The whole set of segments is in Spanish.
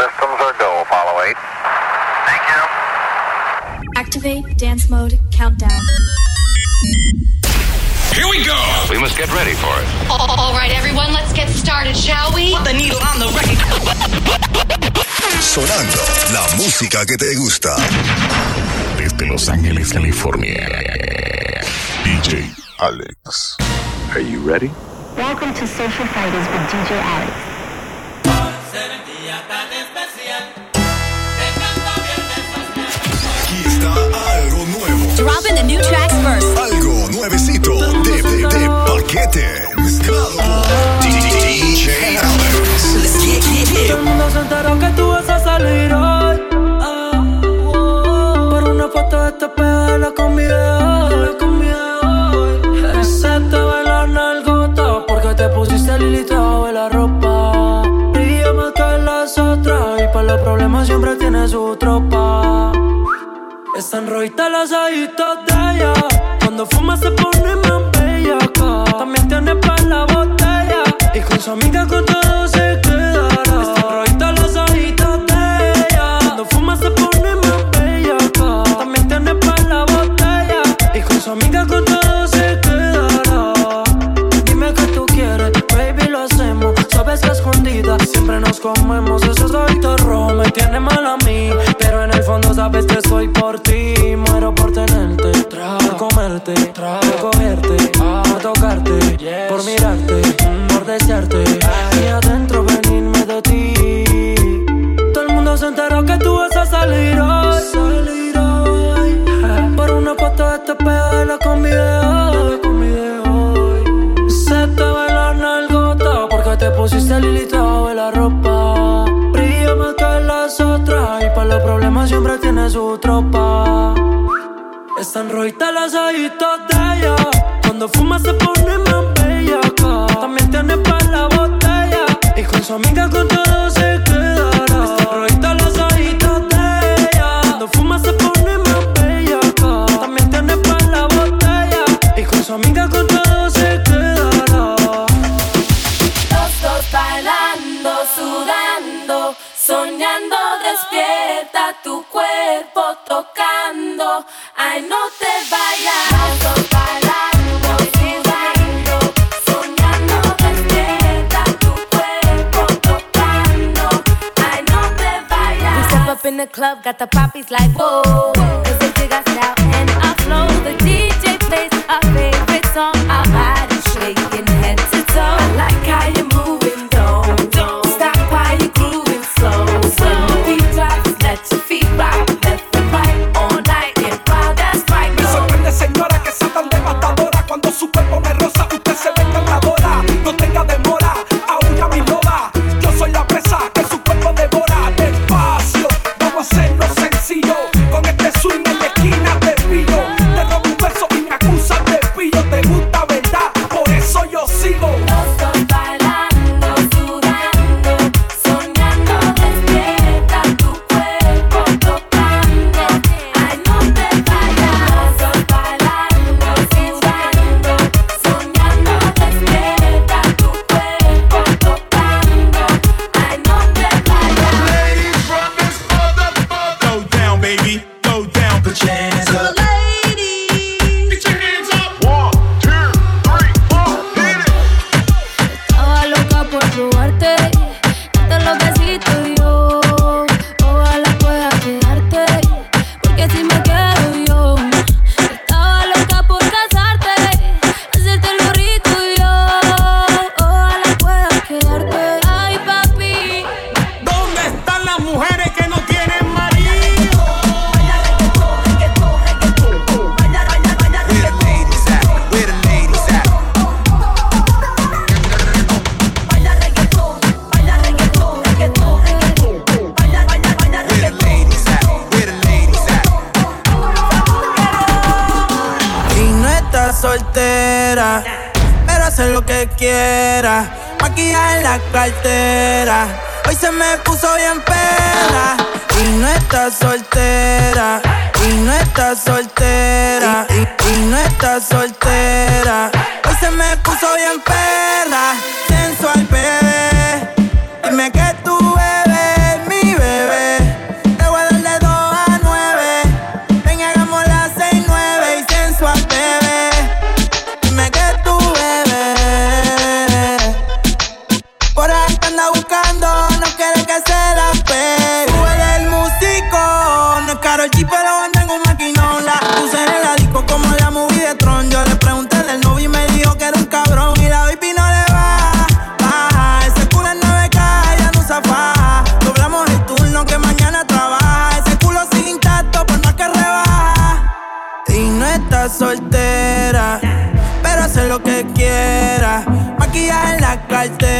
systems are go. Apollo 8. Thank you. Activate dance mode countdown. Here we go. We must get ready for it. All right, everyone, let's get started, shall we? Put the needle on the record. Sonando la música que te gusta. Desde Los Ángeles, California. DJ Alex. Are you ready? Welcome to Social Fighters with DJ Alex. Algo nuevo. Dropping the new tracks first. Algo nuevecito de, de, de paquete. Mezclado DJ Alex. Todo el mundo se enteró que tú vas a salir hoy. Ah, oh. Por una foto de este pedo mi hoy. Se te ve la nalgota porque te pusiste el hilito de la ropa. Brilla más que las otras y para los problemas siempre tiene su tropa. Están rojitas las ojitos de ella. Cuando fuma se pone más bella. También tiene para la botella. Y con su amiga con todo se quedará. Están rojitas las ojitos de ella. Cuando fuma se pone más bella. También tiene para la botella. Y con su amiga con todo siempre nos comemos. Esos ojitos rojos me tienen mal a mí. Pero en el fondo sabes que soy por ti. Muero por tenerte, por comerte, por cogerte, por tocarte, por mirarte, por desearte. Pusiste el hilito de la ropa. Brilla más que las otras y para los problemas siempre tiene su tropa. Están rojitas las ojitos de ella. Cuando fuma se pone más bella. También tiene para la botella. Y con su amiga con todo se got the poppies like whoa. Está soltera. Hoy se me puso bien perra, sensual bebé. Dime que Black there.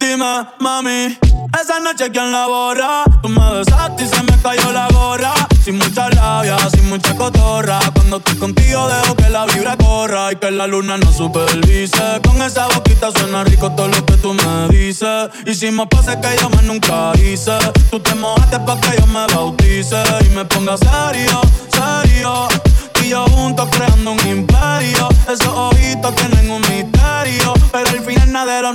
Dime, mami, esa noche quién la borra. Tú me besaste y se me cayó la gorra. Sin mucha labia, sin mucha cotorra. Cuando estoy contigo dejo que la vibra corra y que la luna no supervise. Con esa boquita suena rico todo lo que tú me dices. Hicimos pases que yo me nunca hice. Tú te mojaste pa' que yo me bautice y me ponga serio, serio. Y yo juntos creando un imperio. Esos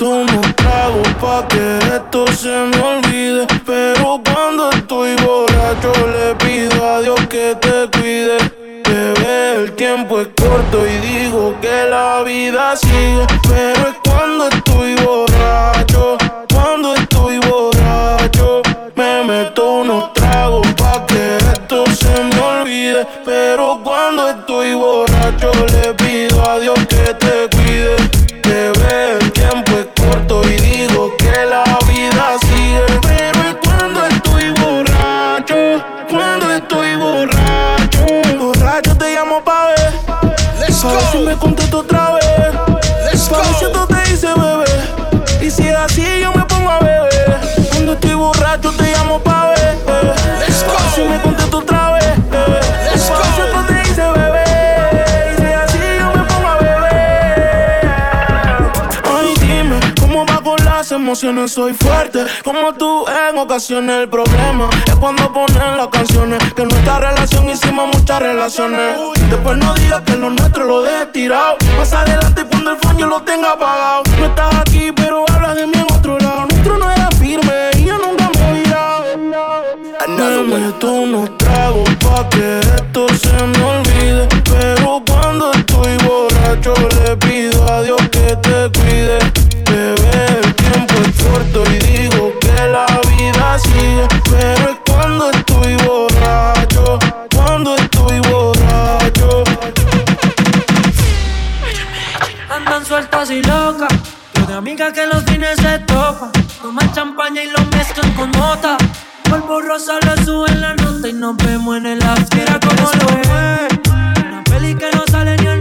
Unos tragos pa' que esto se me olvide. Pero cuando estoy borracho le pido a Dios que te cuide. Bebé, el tiempo es corto y digo que la vida sigue. Pero es Soy fuerte, como tú en ocasiones. El problema es cuando ponen las canciones. Que nuestra relación hicimos muchas relaciones. Después no digas que lo nuestro lo dejé tirado. Más adelante, cuando el phone yo lo tenga apagado. No estás aquí, pero hablas de mí en otro lado. Nuestro no era firme y yo nunca me he virado. Me meto unos tragos pa' que esto se me olvide. Pero cuando estoy borracho le pido a Dios que te cuide. Y digo que la vida sigue. Pero es cuando estoy borracho, cuando estoy borracho. Andan sueltas y locas. Yo de amigas que los fines se topan. Toman champaña y lo mezclan con nota. Polvo rosa le suben la nota y nos vemos en el after. Mira cómo lo ve. Una peli que no sale ni en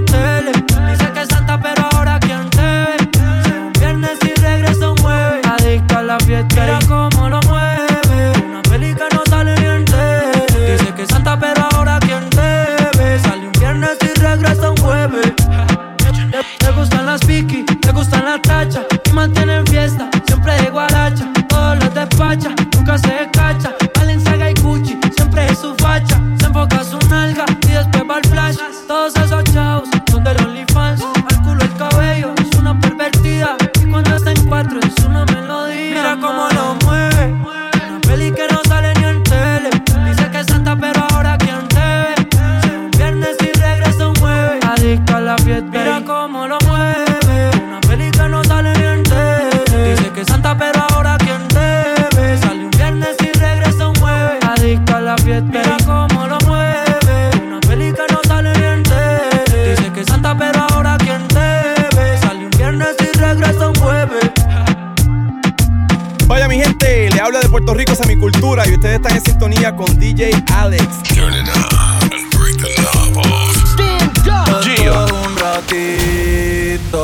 sintonía con DJ Alex. Turn it on and break the knob off. Un ratito,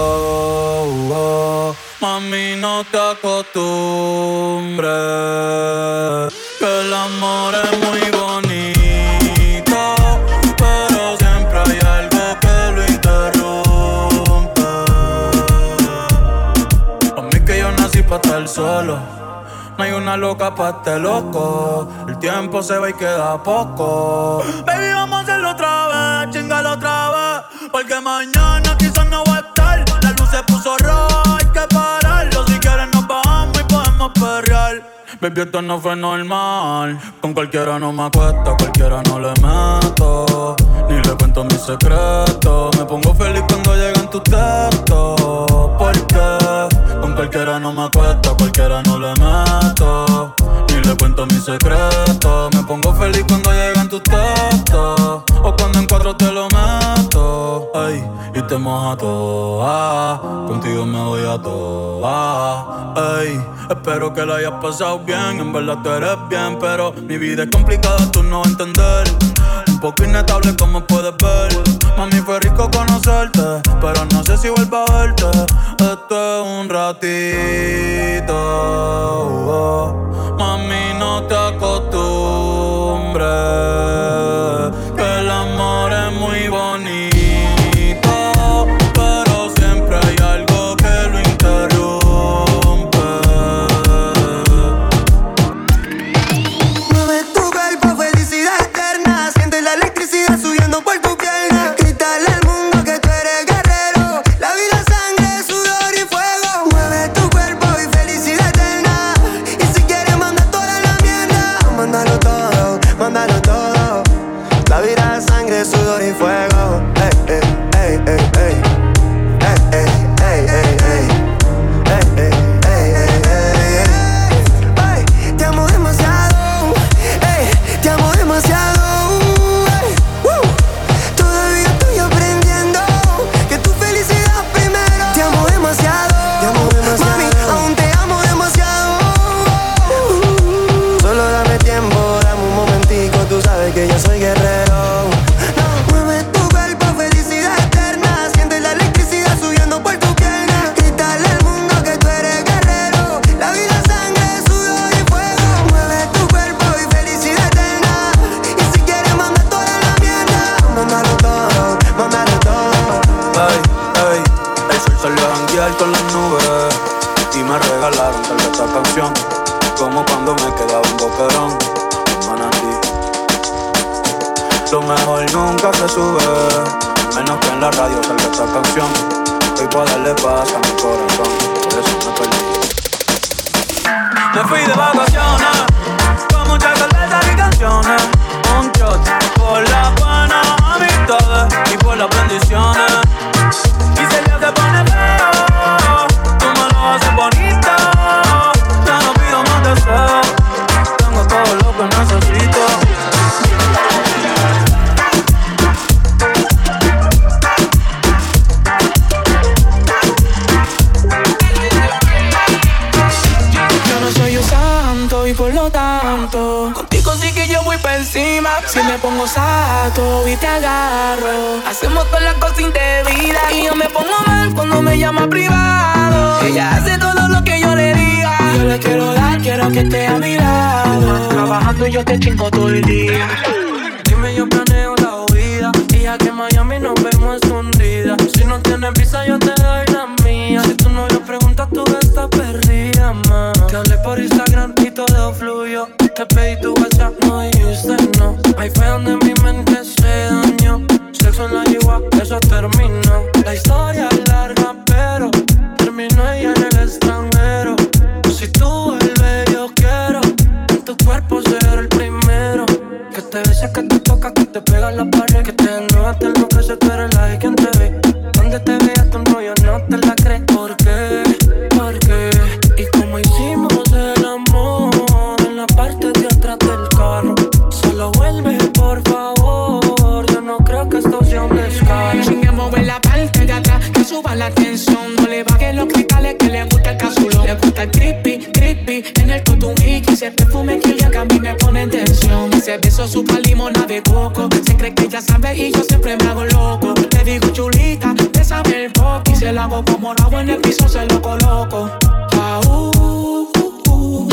oh, mami no te acostumbres, que el amor es muy bonito, pero siempre hay algo que lo interrumpe. A mí que yo nací para estar solo. No hay una loca pa' este loco. El tiempo se va y queda poco. Baby, vamos a hacerlo otra vez, chingalo otra vez. Porque mañana quizás no va a estar. La luz se puso roja, hay que pararlo. Si quieres nos bajamos y podemos perrear. Baby, esto no fue normal. Con cualquiera no me acuesto, cualquiera no le meto. Ni le cuento mis secretos. Me pongo feliz cuando llegan tus textos. Porque cualquiera no me acuesto, cualquiera no le meto. Ni le cuento mis secretos. Me pongo feliz cuando llegan tus textos. O cuando en te lo meto. Ay, y te moja toda. Contigo me voy a toa. Ay, espero que lo hayas pasado bien. En verdad tú eres bien, pero mi vida es complicada, tú no entender. Poco inestable como puedes ver. Mami, fue rico conocerte, pero no sé si vuelvo a verte. Este es un ratito. oh. Mami, no te acostumbres. Ey, ey, el sol salió a janguear con las nubes Y me regalaron tal esta canción Como cuando me quedaba un boquerón en Manatí. Lo mejor nunca se sube Menos que en la radio salga esta canción Hoy puedo darle paz a mi corazón Por eso me perdí. Me fui de vacaciones Con muchas cervezas y canciones Un shot por las buenas amistades Y por las bendiciones y si el día se pone feo, tú me lo haces bonito. Ya no pido más deseos, tengo todo lo que necesito. Si me pongo sato y te agarro Hacemos todas las cosas indebidas. Y yo me pongo mal cuando me llama privado. Ella hace todo lo que yo le diga. Yo le quiero dar, quiero que esté a mi lado. Trabajando y yo te chingo todo el día. Dime yo planeo la huida. Y ya que en Miami nos vemos escondidas. Si no tienes visa yo te doy la mía. Si tu novio pregunta tú estás perdida, Te hablé por Instagram y todo fluyó. Te pedí tu WhatsApp, no dijiste no. Ahí fue donde mi mente se dañó. Sexo en la yigua, eso terminó. La historia es larga pero Terminó ella en el extranjero. Si tú vuelves yo quiero En tu cuerpo ser el primero. Que te beses, que te sabe y yo siempre me hago loco. Le digo chulita, bésame el poco. Y se lo hago como rabo en el piso, se lo coloco. Ah, uh, uh.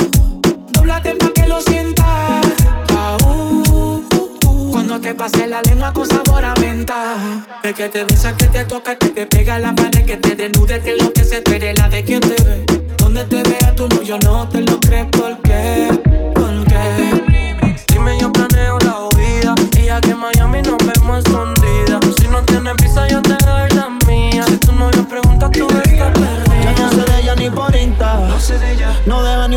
Dóblate pa' que lo sientas. Ah, uh, uh. Cuando te pase la lengua con sabor a menta. El que te besa, que te toca, que te pega la pared, que te desnude, que lo que se espere la de quien te ve. Donde te vea tú no, yo no te lo crees, ¿por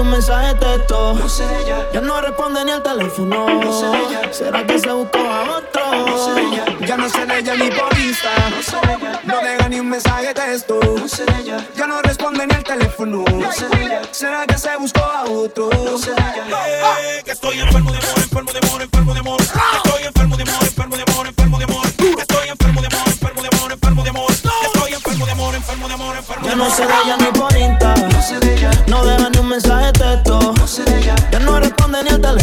un mensaje de texto. Ella. Ya no responde ni al teléfono. No sé ella. ¿Será que se buscó a otro? No sé ella. Ya no se de ella ni por Insta. No sé ella. No deja ni un mensaje de texto. No sé ella. Ya no responde ni al teléfono. No sé ella. ¿Será que se buscó a otro? No sé ella. Que estoy enfermo de amor, enfermo de amor, enfermo de amor. Estoy enfermo de amor, enfermo de amor, enfermo de amor. Estoy enfermo de amor, enfermo de amor, enfermo de amor. Estoy enfermo de amor, enfermo de amor, enfermo de amor. Ya no se de ella ni por Insta mensaje texto. Ya no responde ni al teléfono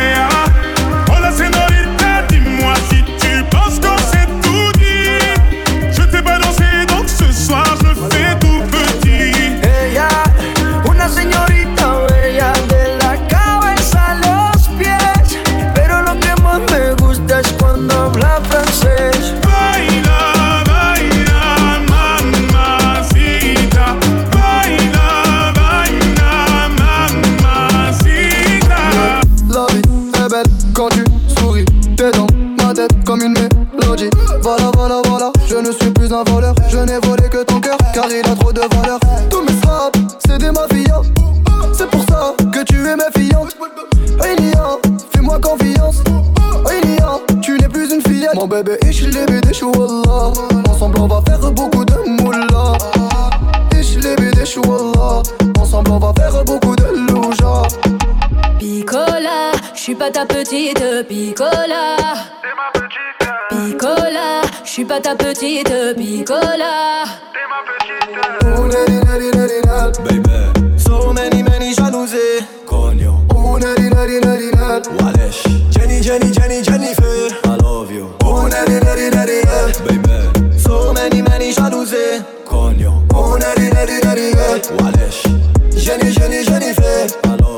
petite Bicola. T'es ma petite. Oh, nani, nani, nani, nani. Baby. So many, many jalousies. Cognon. Oh, nani, nani, nani, nani. Walesh. Jenny, Jenny, Jenny, Jennifer. I love you. Oh, nani, nani, nani, nani. Baby. So many, many jalousies. Cognon. Oh, nani, nani, nani, nani. Walesh. Jenny, Jenny, Jennifer. I love you.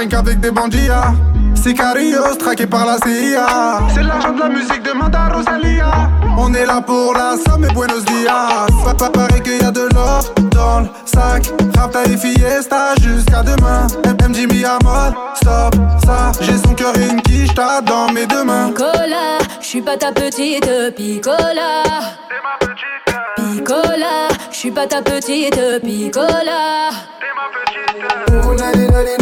avec des bandits. Ah. Sicarios traqués par la CIA. C'est l'argent de la musique, demande à Rosalia. On est là pour la somme et Buenos Dias. Papa paraît qu'il y a de l'or dans le sac. Rapta et Fiesta jusqu'à demain. MM Jimmy mode, stop ça. J'ai son cœur et une quiche dans mes deux mains. Nicolas, je suis pas ta petite picola. Picola, je suis pas ta petite picola. T'es ma petite. Ooh, nadi, nadi.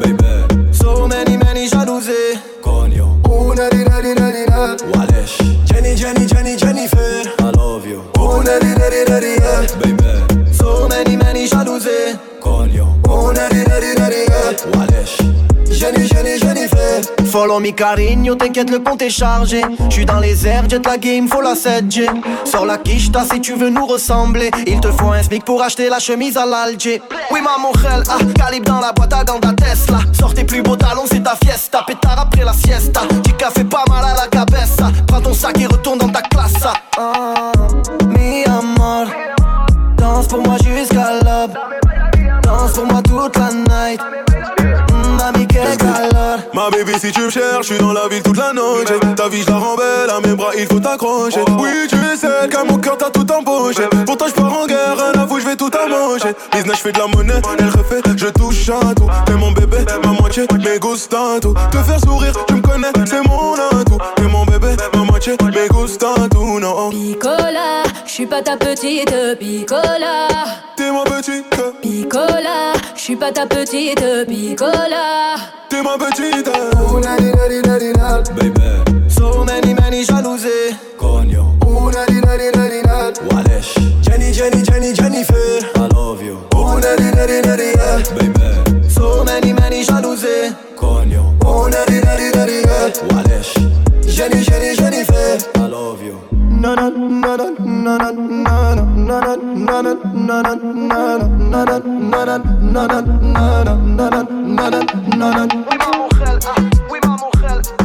Baby. So many, many jalousies. Conio. Ooh, nadi, nadi, nadi, nadi. Jenny, Jenny, Jenny, Jennifer. I love you. Oh, nari. Baby, so many, many Oh. Walesh. Jenny, Jenny, Jennifer. Follow me Carigno, t'inquiète le compte est chargé. J'suis dans les airs, jet la game, faut la 7G Sors la quicheta si tu veux nous ressembler. Il te faut un smic pour acheter la chemise à l'Alger Oui maman gel, ah, calibre dans la boîte à gants Tesla. Sors tes plus beaux talons, c'est ta fiesta. Pétard après la siesta. Du café pas mal à la cabeza Prends ton sac et retourne dans ta classe ah, toute la night. Mm, Mami, quel calor Ma baby si tu me cherches, je suis dans la ville toute la noche. Ta vie je la rends belle, à mes bras il faut t'accrocher. Oui tu es celle qu'à mon cœur t'as tout empoché Pourtant je pars en guerre, rien à vous je vais tout manger Business je fais de la monnaie, elle refait, je touche à tout. T'es mon bébé, ma moitié, mes gusta tout. Te faire sourire, tu me connais, c'est mon atout. T'es mon bébé, ma moitié, mes gusta tout non. Picola, je je suis pas ta petite picola. T'es ma petite picola. Je suis pas ta petite picola. T'es ma petite. Una di na di na baby. So many many jalousées. Cogno. Una di na di na Walesh. Jenny Jenny Jenny Jennifer. I love you. Una di na di na baby. So many many jalousées. Cogno. Una di na di na Walesh. Jenny Jenny Jennifer. I love you. وما مخلقة وما مخلقة